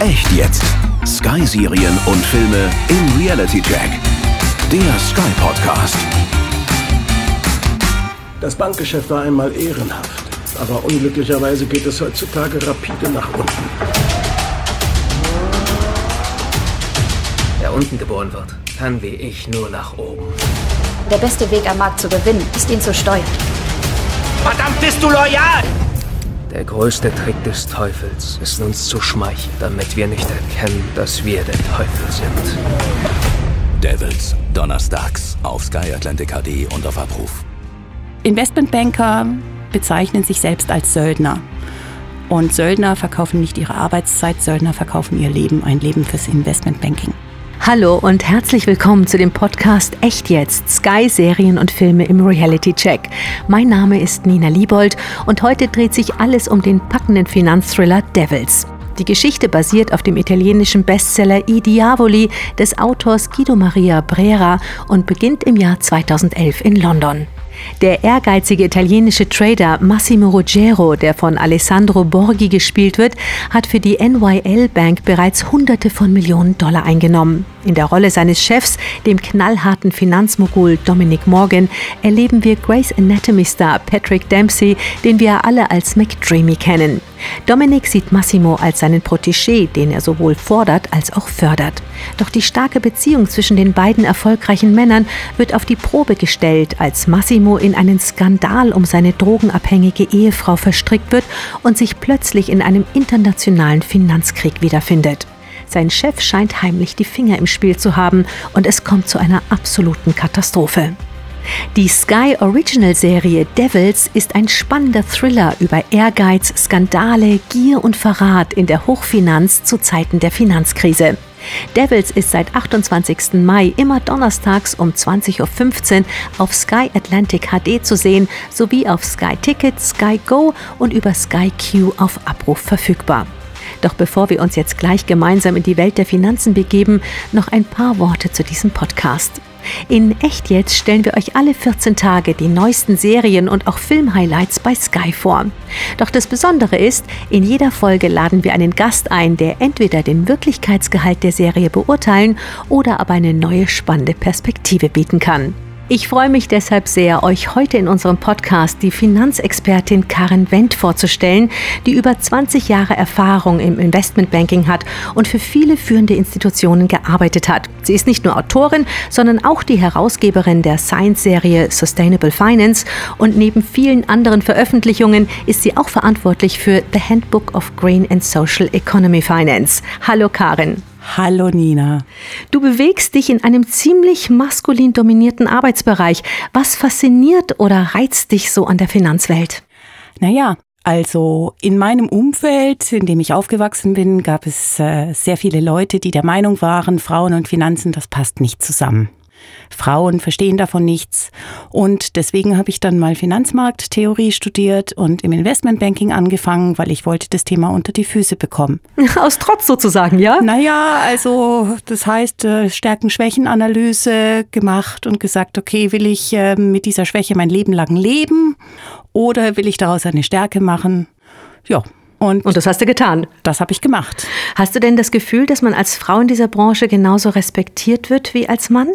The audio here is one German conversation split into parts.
Echt jetzt. Sky-Serien und Filme im Reality Check. Der Sky Podcast. Das Bankgeschäft war einmal ehrenhaft, aber unglücklicherweise geht es heutzutage rapide nach unten. Wer unten geboren wird, kann wie ich nur nach oben. Der beste Weg am Markt zu gewinnen, ist ihn zu steuern. Verdammt, bist du loyal! Der größte Trick des Teufels ist uns zu schmeicheln, damit wir nicht erkennen, dass wir der Teufel sind. Devils, donnerstags auf Sky Atlantic HD und auf Abruf. Investmentbanker bezeichnen sich selbst als Söldner. Und Söldner verkaufen nicht ihre Arbeitszeit, Söldner verkaufen ihr Leben, ein Leben fürs Investmentbanking. Hallo und herzlich willkommen zu dem Podcast Echt jetzt, Sky Serien und Filme im Reality Check. Mein Name ist Nina Liebold und heute dreht sich alles um den packenden Finanzthriller Devils. Die Geschichte basiert auf dem italienischen Bestseller I Diavoli des Autors Guido Maria Brera und beginnt im Jahr 2011 in London. Der ehrgeizige italienische Trader Massimo Ruggero, der von Alessandro Borghi gespielt wird, hat für die NYL Bank bereits Hunderte von Millionen Dollar eingenommen. In der Rolle seines Chefs, dem knallharten Finanzmogul Dominic Morgan, erleben wir Grace Anatomy-Star Patrick Dempsey, den wir alle als McDreamy kennen. Dominic sieht Massimo als seinen Protégé, den er sowohl fordert als auch fördert. Doch die starke Beziehung zwischen den beiden erfolgreichen Männern wird auf die Probe gestellt, als Massimo in einen Skandal um seine drogenabhängige Ehefrau verstrickt wird und sich plötzlich in einem internationalen Finanzkrieg wiederfindet. Sein Chef scheint heimlich die Finger im Spiel zu haben und es kommt zu einer absoluten Katastrophe. Die Sky Original Serie Devils ist ein spannender Thriller über Ehrgeiz, Skandale, Gier und Verrat in der Hochfinanz zu Zeiten der Finanzkrise. Devils ist seit 28. Mai immer donnerstags um 20.15 Uhr auf Sky Atlantic HD zu sehen, sowie auf Sky Ticket, Sky Go und über Sky Q auf Abruf verfügbar. Doch bevor wir uns jetzt gleich gemeinsam in die Welt der Finanzen begeben, noch ein paar Worte zu diesem Podcast. In Echt jetzt stellen wir euch alle 14 Tage die neuesten Serien und auch Filmhighlights bei Sky vor. Doch das Besondere ist, in jeder Folge laden wir einen Gast ein, der entweder den Wirklichkeitsgehalt der Serie beurteilen oder aber eine neue spannende Perspektive bieten kann. Ich freue mich deshalb sehr, euch heute in unserem Podcast die Finanzexpertin Karin Wendt vorzustellen, die über 20 Jahre Erfahrung im Investmentbanking hat und für viele führende Institutionen gearbeitet hat. Sie ist nicht nur Autorin, sondern auch die Herausgeberin der Science-Serie Sustainable Finance und neben vielen anderen Veröffentlichungen ist sie auch verantwortlich für The Handbook of Green and Social Economy Finance. Hallo Karin. Hallo Nina. Du bewegst dich in einem ziemlich maskulin dominierten Arbeitsbereich. Was fasziniert oder reizt dich so an der Finanzwelt? Naja, also in meinem Umfeld, in dem ich aufgewachsen bin, gab es äh, sehr viele Leute, die der Meinung waren, Frauen und Finanzen, das passt nicht zusammen. Frauen verstehen davon nichts. Und deswegen habe ich dann mal Finanzmarkttheorie studiert und im Investmentbanking angefangen, weil ich wollte das Thema unter die Füße bekommen. Aus Trotz sozusagen, ja? Naja, also das heißt äh, Stärken-Schwächen-Analyse gemacht und gesagt, okay, will ich äh, mit dieser Schwäche mein Leben lang leben oder will ich daraus eine Stärke machen? Ja, und, und, das hast du getan. Das habe ich gemacht. Hast du denn das Gefühl, dass man als Frau in dieser Branche genauso respektiert wird wie als Mann?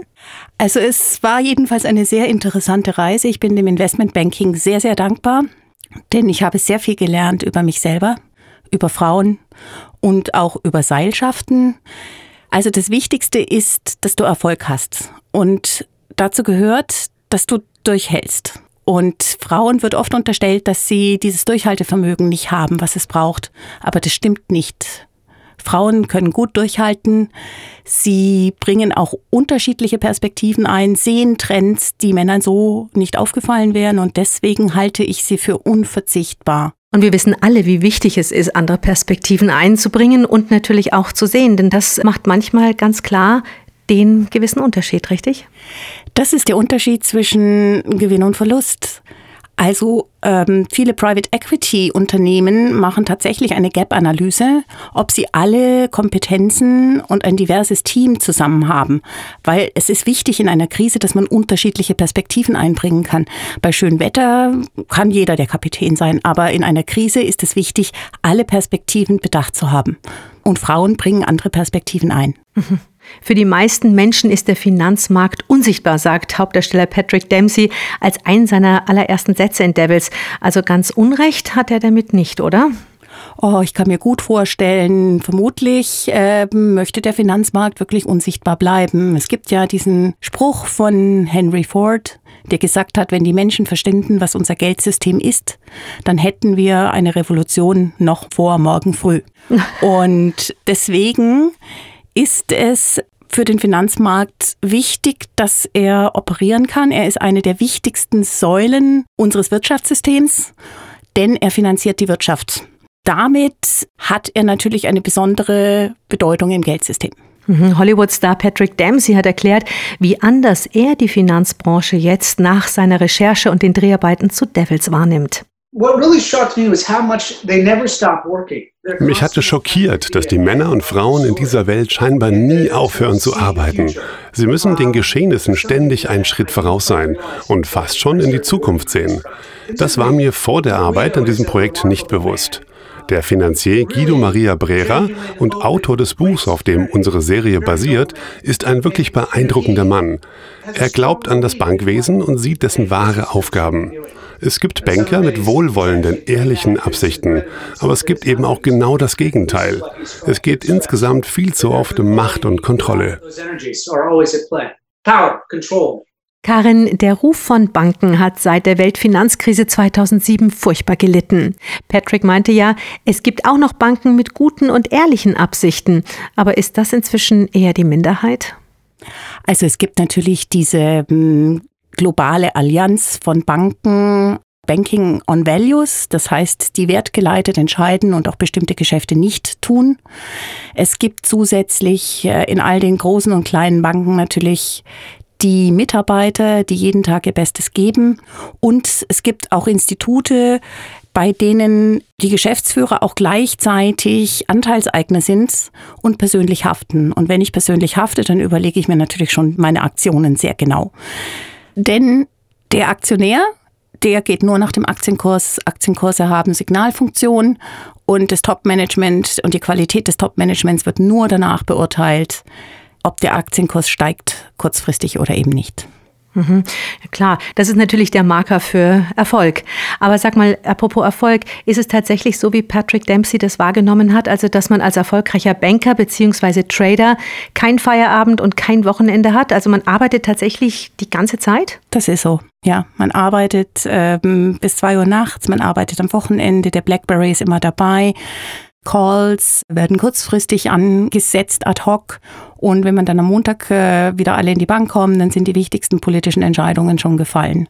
Also es war jedenfalls eine sehr interessante Reise. Ich bin dem Investmentbanking sehr, sehr dankbar, denn ich habe sehr viel gelernt über mich selber, über Frauen und auch über Seilschaften. Also das Wichtigste ist, dass du Erfolg hast. Und dazu gehört, dass du durchhältst. Und Frauen wird oft unterstellt, dass sie dieses Durchhaltevermögen nicht haben, was es braucht. Aber das stimmt nicht. Frauen können gut durchhalten. Sie bringen auch unterschiedliche Perspektiven ein, sehen Trends, die Männern so nicht aufgefallen wären. Und deswegen halte ich sie für unverzichtbar. Und wir wissen alle, wie wichtig es ist, andere Perspektiven einzubringen und natürlich auch zu sehen. Denn das macht manchmal ganz klar den gewissen Unterschied, richtig? Das ist der Unterschied zwischen Gewinn und Verlust. Also ähm, viele Private Equity Unternehmen machen tatsächlich eine Gap-Analyse, ob sie alle Kompetenzen und ein diverses Team zusammen haben. Weil es ist wichtig in einer Krise, dass man unterschiedliche Perspektiven einbringen kann. Bei schönem Wetter kann jeder der Kapitän sein, aber in einer Krise ist es wichtig, alle Perspektiven bedacht zu haben. Und Frauen bringen andere Perspektiven ein. Für die meisten Menschen ist der Finanzmarkt unsichtbar, sagt Hauptdarsteller Patrick Dempsey als einen seiner allerersten Sätze in Devils. Also ganz Unrecht hat er damit nicht, oder? Oh, ich kann mir gut vorstellen, vermutlich äh, möchte der Finanzmarkt wirklich unsichtbar bleiben. Es gibt ja diesen Spruch von Henry Ford, der gesagt hat, wenn die Menschen verständen, was unser Geldsystem ist, dann hätten wir eine Revolution noch vor morgen früh. Und deswegen ist es für den Finanzmarkt wichtig, dass er operieren kann. Er ist eine der wichtigsten Säulen unseres Wirtschaftssystems, denn er finanziert die Wirtschaft. Damit hat er natürlich eine besondere Bedeutung im Geldsystem. Mhm. Hollywood-Star Patrick Dempsey hat erklärt, wie anders er die Finanzbranche jetzt nach seiner Recherche und den Dreharbeiten zu Devils wahrnimmt. Mich hatte schockiert, dass die Männer und Frauen in dieser Welt scheinbar nie aufhören zu arbeiten. Sie müssen den Geschehnissen ständig einen Schritt voraus sein und fast schon in die Zukunft sehen. Das war mir vor der Arbeit an diesem Projekt nicht bewusst. Der Finanzier Guido Maria Brera und Autor des Buchs, auf dem unsere Serie basiert, ist ein wirklich beeindruckender Mann. Er glaubt an das Bankwesen und sieht dessen wahre Aufgaben. Es gibt Banker mit wohlwollenden, ehrlichen Absichten, aber es gibt eben auch genau das Gegenteil. Es geht insgesamt viel zu oft um Macht und Kontrolle. Power, control. Karin, der Ruf von Banken hat seit der Weltfinanzkrise 2007 furchtbar gelitten. Patrick meinte ja, es gibt auch noch Banken mit guten und ehrlichen Absichten. Aber ist das inzwischen eher die Minderheit? Also es gibt natürlich diese hm, globale Allianz von Banken, Banking on Values, das heißt, die wertgeleitet entscheiden und auch bestimmte Geschäfte nicht tun. Es gibt zusätzlich äh, in all den großen und kleinen Banken natürlich die Mitarbeiter, die jeden Tag ihr Bestes geben. Und es gibt auch Institute, bei denen die Geschäftsführer auch gleichzeitig Anteilseigner sind und persönlich haften. Und wenn ich persönlich hafte, dann überlege ich mir natürlich schon meine Aktionen sehr genau. Denn der Aktionär, der geht nur nach dem Aktienkurs. Aktienkurse haben Signalfunktion und das Top-Management und die Qualität des Top-Managements wird nur danach beurteilt, ob der Aktienkurs steigt kurzfristig oder eben nicht. Mhm. Klar, das ist natürlich der Marker für Erfolg. Aber sag mal, apropos Erfolg, ist es tatsächlich so, wie Patrick Dempsey das wahrgenommen hat, also dass man als erfolgreicher Banker bzw. Trader kein Feierabend und kein Wochenende hat? Also man arbeitet tatsächlich die ganze Zeit? Das ist so. Ja, man arbeitet ähm, bis zwei Uhr nachts, man arbeitet am Wochenende, der Blackberry ist immer dabei. Calls werden kurzfristig angesetzt, ad hoc. Und wenn man dann am Montag äh, wieder alle in die Bank kommen, dann sind die wichtigsten politischen Entscheidungen schon gefallen.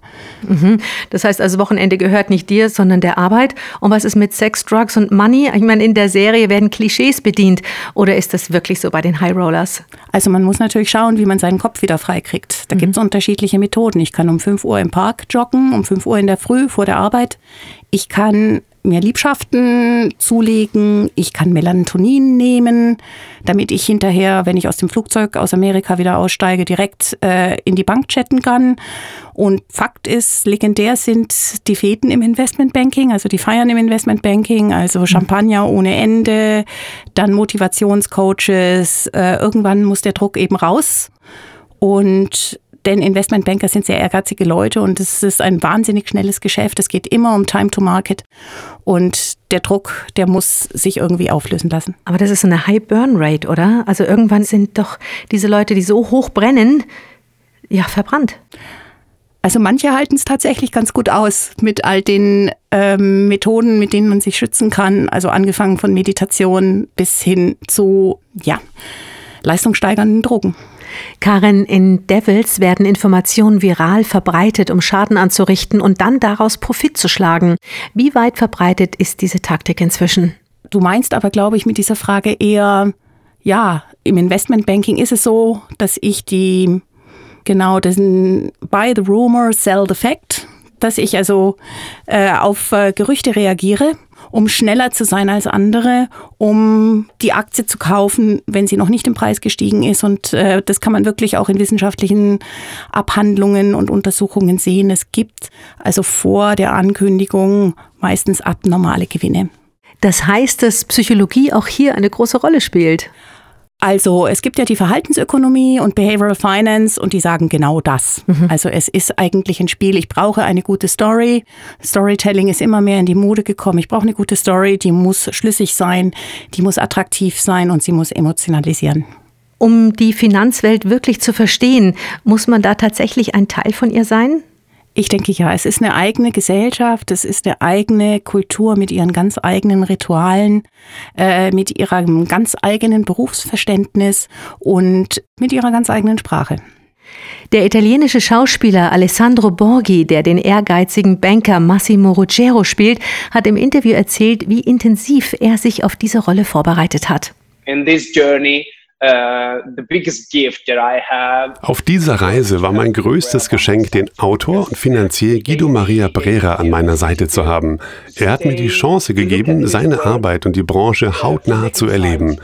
Mhm. Das heißt also, Wochenende gehört nicht dir, sondern der Arbeit. Und was ist mit Sex, Drugs und Money? Ich meine, in der Serie werden Klischees bedient. Oder ist das wirklich so bei den High Rollers? Also man muss natürlich schauen, wie man seinen Kopf wieder freikriegt. Da mhm. gibt es unterschiedliche Methoden. Ich kann um 5 Uhr im Park joggen, um 5 Uhr in der Früh vor der Arbeit. Ich kann mir Liebschaften zulegen, ich kann Melatonin nehmen, damit ich hinterher, wenn ich aus dem Flugzeug aus Amerika wieder aussteige, direkt äh, in die Bank chatten kann. Und Fakt ist, legendär sind die Feten im Investmentbanking, also die Feiern im Investmentbanking, also mhm. Champagner ohne Ende, dann Motivationscoaches. Äh, irgendwann muss der Druck eben raus. Und denn Investmentbanker sind sehr ehrgeizige Leute und es ist ein wahnsinnig schnelles Geschäft. Es geht immer um Time to Market und der Druck, der muss sich irgendwie auflösen lassen. Aber das ist so eine High Burn Rate, oder? Also irgendwann sind doch diese Leute, die so hoch brennen, ja, verbrannt. Also manche halten es tatsächlich ganz gut aus mit all den ähm, Methoden, mit denen man sich schützen kann. Also angefangen von Meditation bis hin zu, ja, leistungssteigernden Drogen. Karin, in Devils werden Informationen viral verbreitet, um Schaden anzurichten und dann daraus Profit zu schlagen. Wie weit verbreitet ist diese Taktik inzwischen? Du meinst aber, glaube ich, mit dieser Frage eher, ja, im Investmentbanking ist es so, dass ich die, genau, diesen Buy the Rumor, Sell the Fact, dass ich also äh, auf äh, Gerüchte reagiere um schneller zu sein als andere, um die Aktie zu kaufen, wenn sie noch nicht im Preis gestiegen ist. Und äh, das kann man wirklich auch in wissenschaftlichen Abhandlungen und Untersuchungen sehen. Es gibt also vor der Ankündigung meistens abnormale Gewinne. Das heißt, dass Psychologie auch hier eine große Rolle spielt. Also es gibt ja die Verhaltensökonomie und Behavioral Finance und die sagen genau das. Mhm. Also es ist eigentlich ein Spiel, ich brauche eine gute Story. Storytelling ist immer mehr in die Mode gekommen. Ich brauche eine gute Story, die muss schlüssig sein, die muss attraktiv sein und sie muss emotionalisieren. Um die Finanzwelt wirklich zu verstehen, muss man da tatsächlich ein Teil von ihr sein? Ich denke ja, es ist eine eigene Gesellschaft, es ist eine eigene Kultur mit ihren ganz eigenen Ritualen, äh, mit ihrem ganz eigenen Berufsverständnis und mit ihrer ganz eigenen Sprache. Der italienische Schauspieler Alessandro Borghi, der den ehrgeizigen Banker Massimo Ruggero spielt, hat im Interview erzählt, wie intensiv er sich auf diese Rolle vorbereitet hat. In this journey Auf dieser Reise war mein größtes Geschenk, den Autor und Finanzier Guido Maria Brera an meiner Seite zu haben. Er hat mir die Chance gegeben, seine Arbeit und die Branche hautnah zu erleben.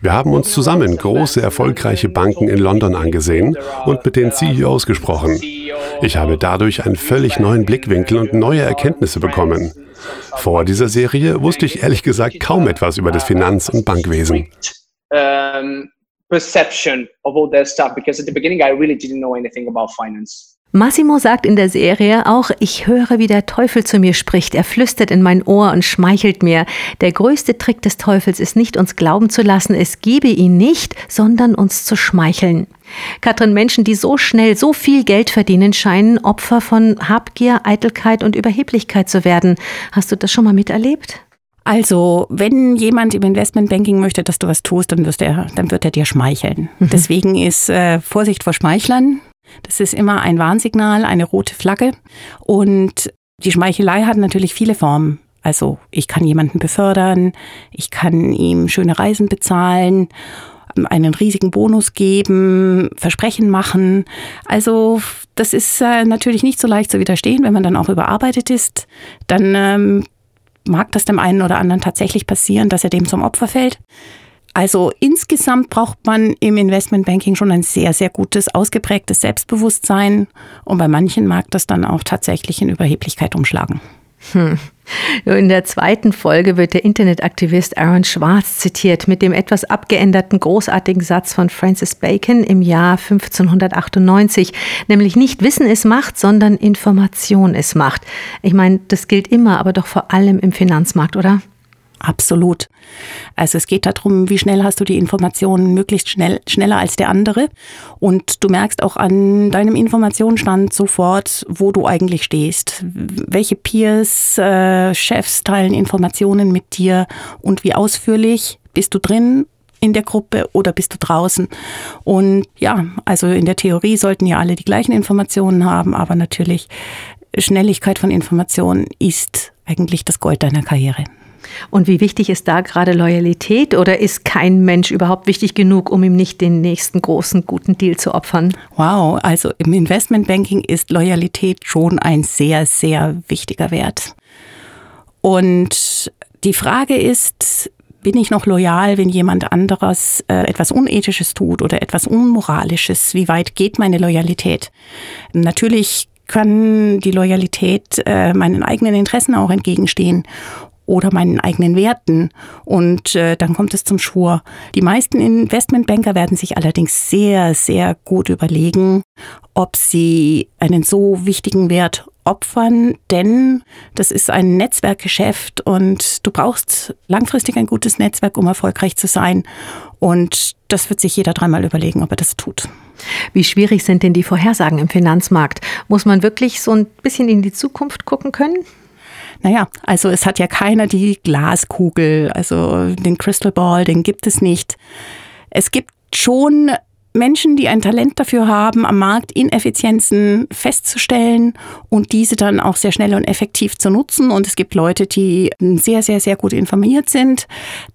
Wir haben uns zusammen große, erfolgreiche Banken in London angesehen und mit den CEOs gesprochen. Ich habe dadurch einen völlig neuen Blickwinkel und neue Erkenntnisse bekommen. Vor dieser Serie wusste ich ehrlich gesagt kaum etwas über das Finanz- und Bankwesen perception of all that stuff because at the beginning I really didn't know anything about finance. Massimo sagt in der Serie auch, ich höre, wie der Teufel zu mir spricht. Er flüstert in mein Ohr und schmeichelt mir. Der größte Trick des Teufels ist nicht, uns glauben zu lassen, es gebe ihn nicht, sondern uns zu schmeicheln. Katrin, Menschen, die so schnell so viel Geld verdienen, scheinen Opfer von Habgier, Eitelkeit und Überheblichkeit zu werden. Hast du das schon mal miterlebt? Also, wenn jemand im Investmentbanking möchte, dass du was tust, dann, wirst er, dann wird er dir schmeicheln. Mhm. Deswegen ist äh, Vorsicht vor Schmeichlern. Das ist immer ein Warnsignal, eine rote Flagge. Und die Schmeichelei hat natürlich viele Formen. Also, ich kann jemanden befördern, ich kann ihm schöne Reisen bezahlen einen riesigen Bonus geben, Versprechen machen. Also das ist äh, natürlich nicht so leicht zu widerstehen, wenn man dann auch überarbeitet ist. Dann ähm, mag das dem einen oder anderen tatsächlich passieren, dass er dem zum Opfer fällt. Also insgesamt braucht man im Investmentbanking schon ein sehr, sehr gutes, ausgeprägtes Selbstbewusstsein. Und bei manchen mag das dann auch tatsächlich in Überheblichkeit umschlagen. Hm. In der zweiten Folge wird der Internetaktivist Aaron Schwartz zitiert mit dem etwas abgeänderten großartigen Satz von Francis Bacon im Jahr 1598, nämlich nicht Wissen ist Macht, sondern Information ist Macht. Ich meine, das gilt immer, aber doch vor allem im Finanzmarkt, oder? Absolut. Also es geht darum, wie schnell hast du die Informationen, möglichst schnell, schneller als der andere. Und du merkst auch an deinem Informationsstand sofort, wo du eigentlich stehst. Welche Peers, äh, Chefs teilen Informationen mit dir und wie ausführlich bist du drin in der Gruppe oder bist du draußen? Und ja, also in der Theorie sollten ja alle die gleichen Informationen haben, aber natürlich Schnelligkeit von Informationen ist eigentlich das Gold deiner Karriere. Und wie wichtig ist da gerade Loyalität oder ist kein Mensch überhaupt wichtig genug, um ihm nicht den nächsten großen guten Deal zu opfern? Wow, also im Investmentbanking ist Loyalität schon ein sehr, sehr wichtiger Wert. Und die Frage ist, bin ich noch loyal, wenn jemand anderes äh, etwas Unethisches tut oder etwas Unmoralisches? Wie weit geht meine Loyalität? Natürlich kann die Loyalität äh, meinen eigenen Interessen auch entgegenstehen oder meinen eigenen Werten. Und äh, dann kommt es zum Schwur. Die meisten Investmentbanker werden sich allerdings sehr, sehr gut überlegen, ob sie einen so wichtigen Wert opfern, denn das ist ein Netzwerkgeschäft und du brauchst langfristig ein gutes Netzwerk, um erfolgreich zu sein. Und das wird sich jeder dreimal überlegen, ob er das tut. Wie schwierig sind denn die Vorhersagen im Finanzmarkt? Muss man wirklich so ein bisschen in die Zukunft gucken können? Naja, also es hat ja keiner die Glaskugel, also den Crystal Ball, den gibt es nicht. Es gibt schon Menschen, die ein Talent dafür haben, am Markt Ineffizienzen festzustellen und diese dann auch sehr schnell und effektiv zu nutzen. Und es gibt Leute, die sehr, sehr, sehr gut informiert sind.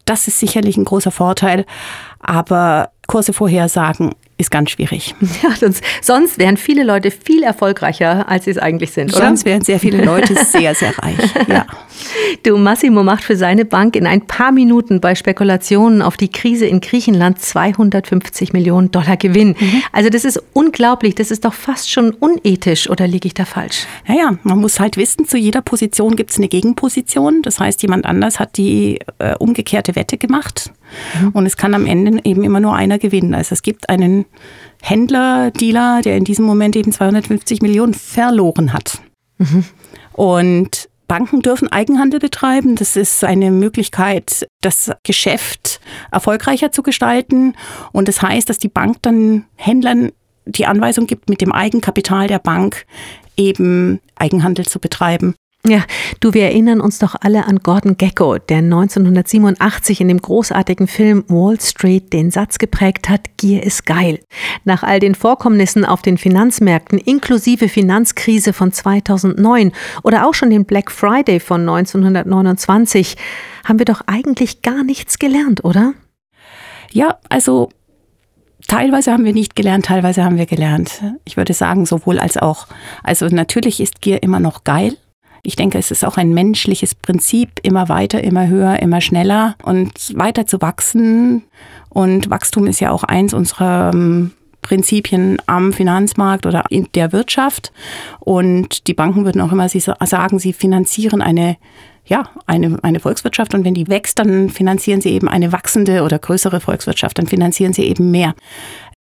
Das ist sicherlich ein großer Vorteil. Aber Kurse vorhersagen ist ganz schwierig. Ja, sonst, sonst wären viele Leute viel erfolgreicher, als sie es eigentlich sind, oder? Sonst wären sehr viele Leute sehr, sehr reich, ja. Du, Massimo macht für seine Bank in ein paar Minuten bei Spekulationen auf die Krise in Griechenland 250 Millionen Dollar Gewinn. Mhm. Also das ist unglaublich, das ist doch fast schon unethisch, oder liege ich da falsch? Naja, man muss halt wissen, zu jeder Position gibt es eine Gegenposition. Das heißt, jemand anders hat die äh, umgekehrte Wette gemacht. Mhm. Und es kann am Ende eben immer nur einer gewinnen. Also es gibt einen Händler, Dealer, der in diesem Moment eben 250 Millionen verloren hat. Mhm. Und Banken dürfen Eigenhandel betreiben. Das ist eine Möglichkeit, das Geschäft erfolgreicher zu gestalten. Und das heißt, dass die Bank dann Händlern die Anweisung gibt, mit dem Eigenkapital der Bank eben Eigenhandel zu betreiben. Ja, du, wir erinnern uns doch alle an Gordon Gecko, der 1987 in dem großartigen Film Wall Street den Satz geprägt hat, Gier ist geil. Nach all den Vorkommnissen auf den Finanzmärkten, inklusive Finanzkrise von 2009 oder auch schon den Black Friday von 1929, haben wir doch eigentlich gar nichts gelernt, oder? Ja, also Teilweise haben wir nicht gelernt, teilweise haben wir gelernt. Ich würde sagen, sowohl als auch. Also natürlich ist Gier immer noch geil, ich denke, es ist auch ein menschliches Prinzip, immer weiter, immer höher, immer schneller und weiter zu wachsen. Und Wachstum ist ja auch eins unserer ähm, Prinzipien am Finanzmarkt oder in der Wirtschaft. Und die Banken würden auch immer sagen, sie finanzieren eine ja, eine, eine Volkswirtschaft und wenn die wächst, dann finanzieren sie eben eine wachsende oder größere Volkswirtschaft, dann finanzieren sie eben mehr.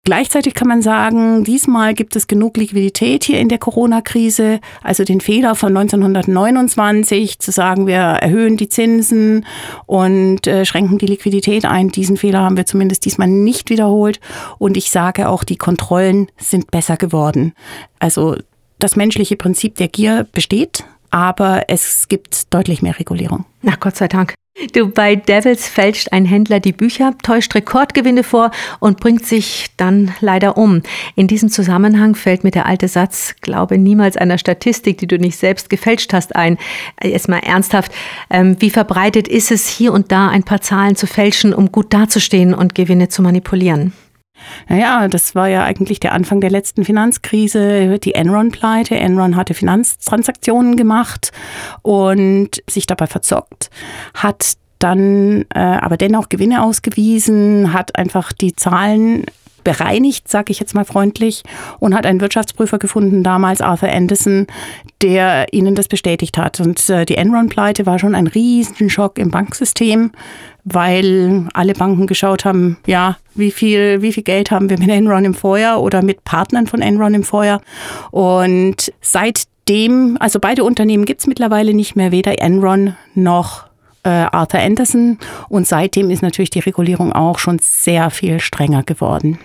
Gleichzeitig kann man sagen, diesmal gibt es genug Liquidität hier in der Corona-Krise. Also den Fehler von 1929 zu sagen, wir erhöhen die Zinsen und äh, schränken die Liquidität ein. Diesen Fehler haben wir zumindest diesmal nicht wiederholt. Und ich sage auch, die Kontrollen sind besser geworden. Also das menschliche Prinzip der Gier besteht, aber es gibt deutlich mehr Regulierung. Na Gott sei Dank. Du, bei Devils fälscht ein Händler die Bücher, täuscht Rekordgewinne vor und bringt sich dann leider um. In diesem Zusammenhang fällt mir der alte Satz, glaube niemals einer Statistik, die du nicht selbst gefälscht hast, ein. Jetzt mal ernsthaft, ähm, wie verbreitet ist es, hier und da ein paar Zahlen zu fälschen, um gut dazustehen und Gewinne zu manipulieren? Naja, das war ja eigentlich der Anfang der letzten Finanzkrise, die Enron-Pleite. Enron hatte Finanztransaktionen gemacht und sich dabei verzockt, hat dann äh, aber dennoch Gewinne ausgewiesen, hat einfach die Zahlen bereinigt, sage ich jetzt mal freundlich, und hat einen Wirtschaftsprüfer gefunden, damals Arthur Anderson, der ihnen das bestätigt hat. Und äh, die Enron-Pleite war schon ein Riesenschock im Banksystem, weil alle Banken geschaut haben, ja, wie viel, wie viel Geld haben wir mit Enron im Vorjahr oder mit Partnern von Enron im Vorjahr. Und seitdem, also beide Unternehmen gibt es mittlerweile nicht mehr, weder Enron noch äh, Arthur Anderson. Und seitdem ist natürlich die Regulierung auch schon sehr viel strenger geworden.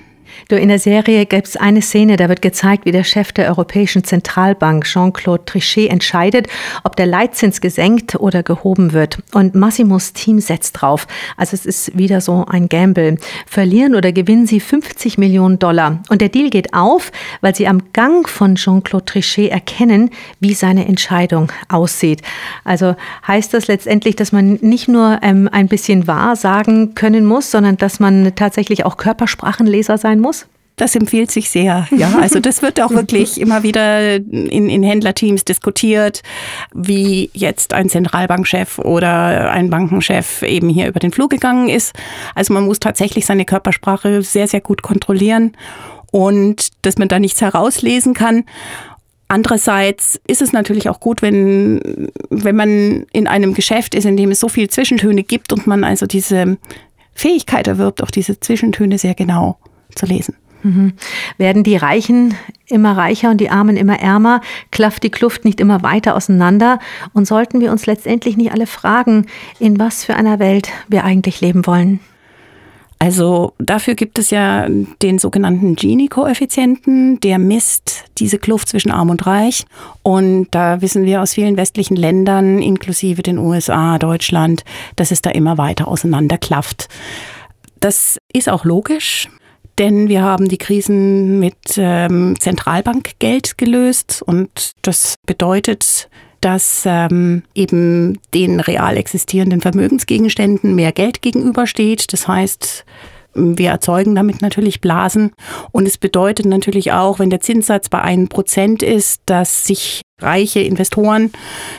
Du, in der Serie gibt es eine Szene, da wird gezeigt, wie der Chef der Europäischen Zentralbank, Jean-Claude Trichet, entscheidet, ob der Leitzins gesenkt oder gehoben wird. Und Massimos Team setzt drauf. Also es ist wieder so ein Gamble. Verlieren oder gewinnen sie 50 Millionen Dollar. Und der Deal geht auf, weil sie am Gang von Jean-Claude Trichet erkennen, wie seine Entscheidung aussieht. Also heißt das letztendlich, dass man nicht nur ähm, ein bisschen wahr sagen können muss, sondern dass man tatsächlich auch Körpersprachenleser sein muss? Das empfiehlt sich sehr. Ja, also das wird auch wirklich immer wieder in, in Händlerteams diskutiert, wie jetzt ein Zentralbankchef oder ein Bankenchef eben hier über den Flug gegangen ist. Also man muss tatsächlich seine Körpersprache sehr, sehr gut kontrollieren und dass man da nichts herauslesen kann. Andererseits ist es natürlich auch gut, wenn, wenn man in einem Geschäft ist, in dem es so viele Zwischentöne gibt und man also diese Fähigkeit erwirbt, auch diese Zwischentöne sehr genau zu lesen. Mhm. Werden die Reichen immer reicher und die Armen immer ärmer? Klafft die Kluft nicht immer weiter auseinander? Und sollten wir uns letztendlich nicht alle fragen, in was für einer Welt wir eigentlich leben wollen? Also dafür gibt es ja den sogenannten Gini-Koeffizienten, der misst diese Kluft zwischen Arm und Reich. Und da wissen wir aus vielen westlichen Ländern, inklusive den USA, Deutschland, dass es da immer weiter auseinanderklafft. Das ist auch logisch denn wir haben die Krisen mit ähm, Zentralbankgeld gelöst und das bedeutet, dass ähm, eben den real existierenden Vermögensgegenständen mehr Geld gegenübersteht. Das heißt, Wir erzeugen damit natürlich Blasen. Und es bedeutet natürlich auch, wenn der Zinssatz bei einem Prozent ist, dass sich reiche Investoren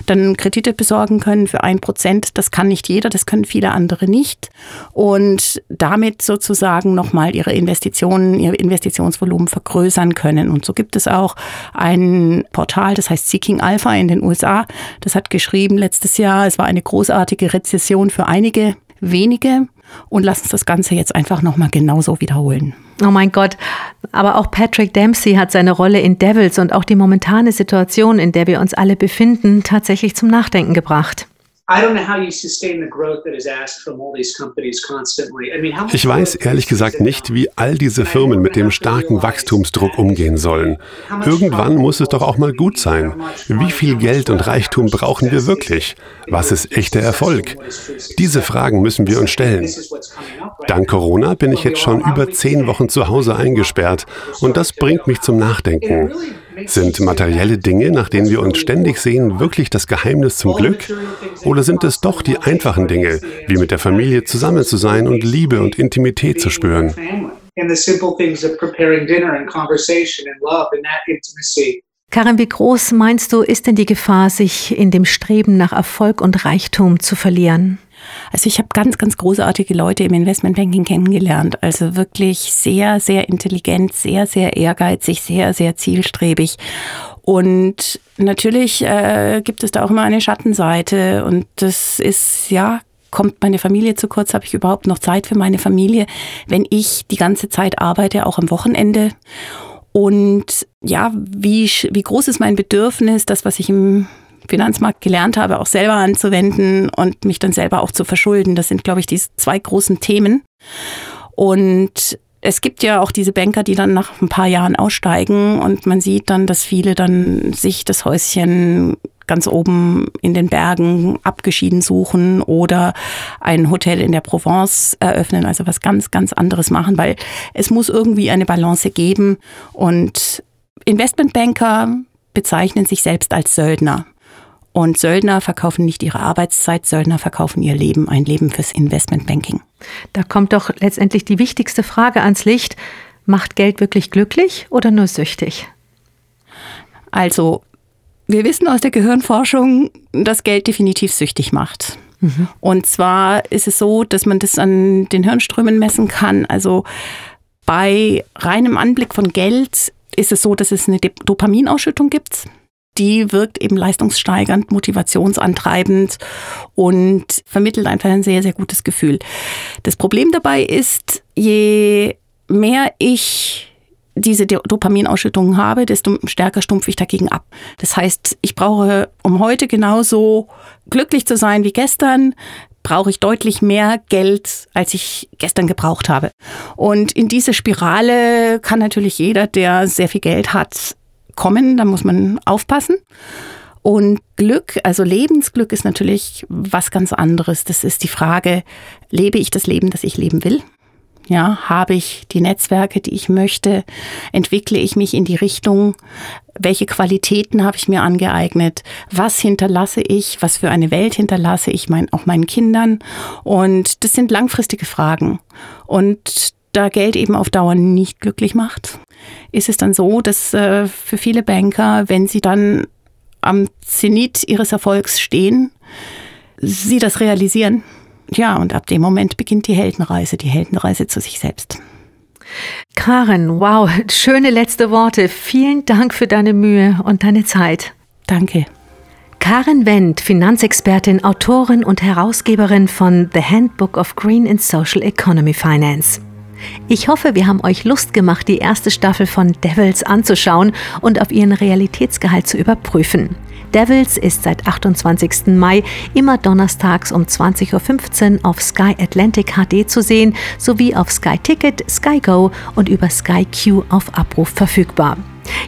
dann Kredite besorgen können für ein Prozent. Das kann nicht jeder, das können viele andere nicht. Und damit sozusagen nochmal ihre Investitionen, ihr Investitionsvolumen vergrößern können. Und so gibt es auch ein Portal, das heißt Seeking Alpha in den USA. Das hat geschrieben letztes Jahr, es war eine großartige Rezession für einige wenige und lass uns das Ganze jetzt einfach nochmal genauso wiederholen. Oh mein Gott, aber auch Patrick Dempsey hat seine Rolle in Devils und auch die momentane Situation, in der wir uns alle befinden, tatsächlich zum Nachdenken gebracht. Ich weiß ehrlich gesagt nicht, wie all diese Firmen mit dem starken Wachstumsdruck umgehen sollen. Irgendwann muss es doch auch mal gut sein. Wie viel Geld und Reichtum brauchen wir wirklich? Was ist echter Erfolg? Diese Fragen müssen wir uns stellen. Dank Corona bin ich jetzt schon über zehn Wochen zu Hause eingesperrt und das bringt mich zum Nachdenken. Sind materielle Dinge, nach denen wir uns ständig sehen, wirklich das Geheimnis zum Glück? Oder sind es doch die einfachen Dinge, wie mit der Familie zusammen zu sein und Liebe und Intimität zu spüren? Karin, wie groß meinst du, ist denn die Gefahr, sich in dem Streben nach Erfolg und Reichtum zu verlieren? Also ich habe ganz, ganz großartige Leute im Investmentbanking kennengelernt. Also wirklich sehr, sehr intelligent, sehr, sehr ehrgeizig, sehr, sehr zielstrebig. Und natürlich äh, gibt es da auch immer eine Schattenseite. Und das ist, ja, kommt meine Familie zu kurz? Habe ich überhaupt noch Zeit für meine Familie, wenn ich die ganze Zeit arbeite, auch am Wochenende? Und ja, wie, wie groß ist mein Bedürfnis, das, was ich im Finanzmarkt gelernt habe, auch selber anzuwenden und mich dann selber auch zu verschulden. Das sind, glaube ich, die zwei großen Themen. Und es gibt ja auch diese Banker, die dann nach ein paar Jahren aussteigen und man sieht dann, dass viele dann sich das Häuschen ganz oben in den Bergen abgeschieden suchen oder ein Hotel in der Provence eröffnen, also was ganz, ganz anderes machen, weil es muss irgendwie eine Balance geben und Investmentbanker bezeichnen sich selbst als Söldner. Und Söldner verkaufen nicht ihre Arbeitszeit, Söldner verkaufen ihr Leben, ein Leben fürs Investmentbanking. Da kommt doch letztendlich die wichtigste Frage ans Licht. Macht Geld wirklich glücklich oder nur süchtig? Also, wir wissen aus der Gehirnforschung, dass Geld definitiv süchtig macht. Mhm. Und zwar ist es so, dass man das an den Hirnströmen messen kann. Also bei reinem Anblick von Geld ist es so, dass es eine Dopaminausschüttung gibt die wirkt eben leistungssteigernd, motivationsantreibend und vermittelt einfach ein sehr, sehr gutes Gefühl. Das Problem dabei ist, je mehr ich diese Dopaminausschüttungen habe, desto stärker stumpfe ich dagegen ab. Das heißt, ich brauche, um heute genauso glücklich zu sein wie gestern, brauche ich deutlich mehr Geld, als ich gestern gebraucht habe. Und in diese Spirale kann natürlich jeder, der sehr viel Geld hat, kommen, da muss man aufpassen. Und Glück, also Lebensglück ist natürlich was ganz anderes. Das ist die Frage, lebe ich das Leben, das ich leben will? Ja, habe ich die Netzwerke, die ich möchte? Entwickle ich mich in die Richtung? Welche Qualitäten habe ich mir angeeignet? Was hinterlasse ich? Was für eine Welt hinterlasse ich mein, auch meinen Kindern? Und das sind langfristige Fragen. Und da Geld eben auf Dauer nicht glücklich macht, ist es dann so, dass äh, für viele Banker, wenn sie dann am Zenit ihres Erfolgs stehen, sie das realisieren. Ja, und ab dem Moment beginnt die Heldenreise, die Heldenreise zu sich selbst. Karen, wow, schöne letzte Worte. Vielen Dank für deine Mühe und deine Zeit. Danke. Karen Wendt, Finanzexpertin, Autorin und Herausgeberin von The Handbook of Green and Social Economy Finance. Ich hoffe, wir haben euch Lust gemacht, die erste Staffel von Devils anzuschauen und auf ihren Realitätsgehalt zu überprüfen. Devils ist seit 28. Mai immer donnerstags um 20.15 Uhr auf Sky Atlantic HD zu sehen, sowie auf Sky Ticket, Sky Go und über Sky Q auf Abruf verfügbar.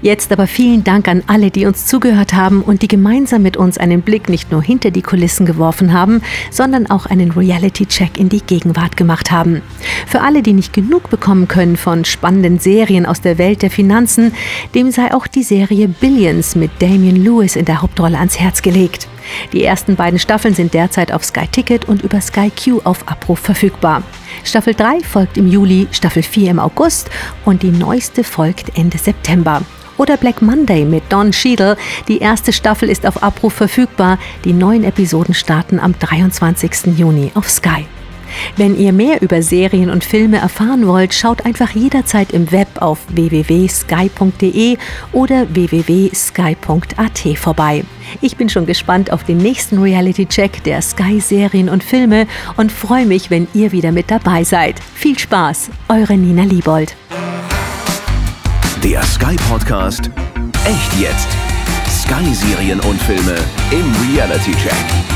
Jetzt aber vielen Dank an alle, die uns zugehört haben und die gemeinsam mit uns einen Blick nicht nur hinter die Kulissen geworfen haben, sondern auch einen Reality-Check in die Gegenwart gemacht haben. Für alle, die nicht genug bekommen können von spannenden Serien aus der Welt der Finanzen, dem sei auch die Serie Billions mit Damien Lewis in der Hauptrolle ans Herz gelegt. Die ersten beiden Staffeln sind derzeit auf Sky Ticket und über Sky Q auf Abruf verfügbar. Staffel 3 folgt im Juli, Staffel 4 im August und die neueste folgt Ende September. Oder Black Monday mit Don Cheadle. Die erste Staffel ist auf Abruf verfügbar. Die neuen Episoden starten am 23. Juni auf Sky. Wenn ihr mehr über Serien und Filme erfahren wollt, schaut einfach jederzeit im Web auf www.sky.de oder www.sky.at vorbei. Ich bin schon gespannt auf den nächsten Reality-Check der Sky-Serien und Filme und freue mich, wenn ihr wieder mit dabei seid. Viel Spaß, eure Nina Liebold. Der Sky Podcast Echt jetzt. Sky Serien und Filme im Reality Check.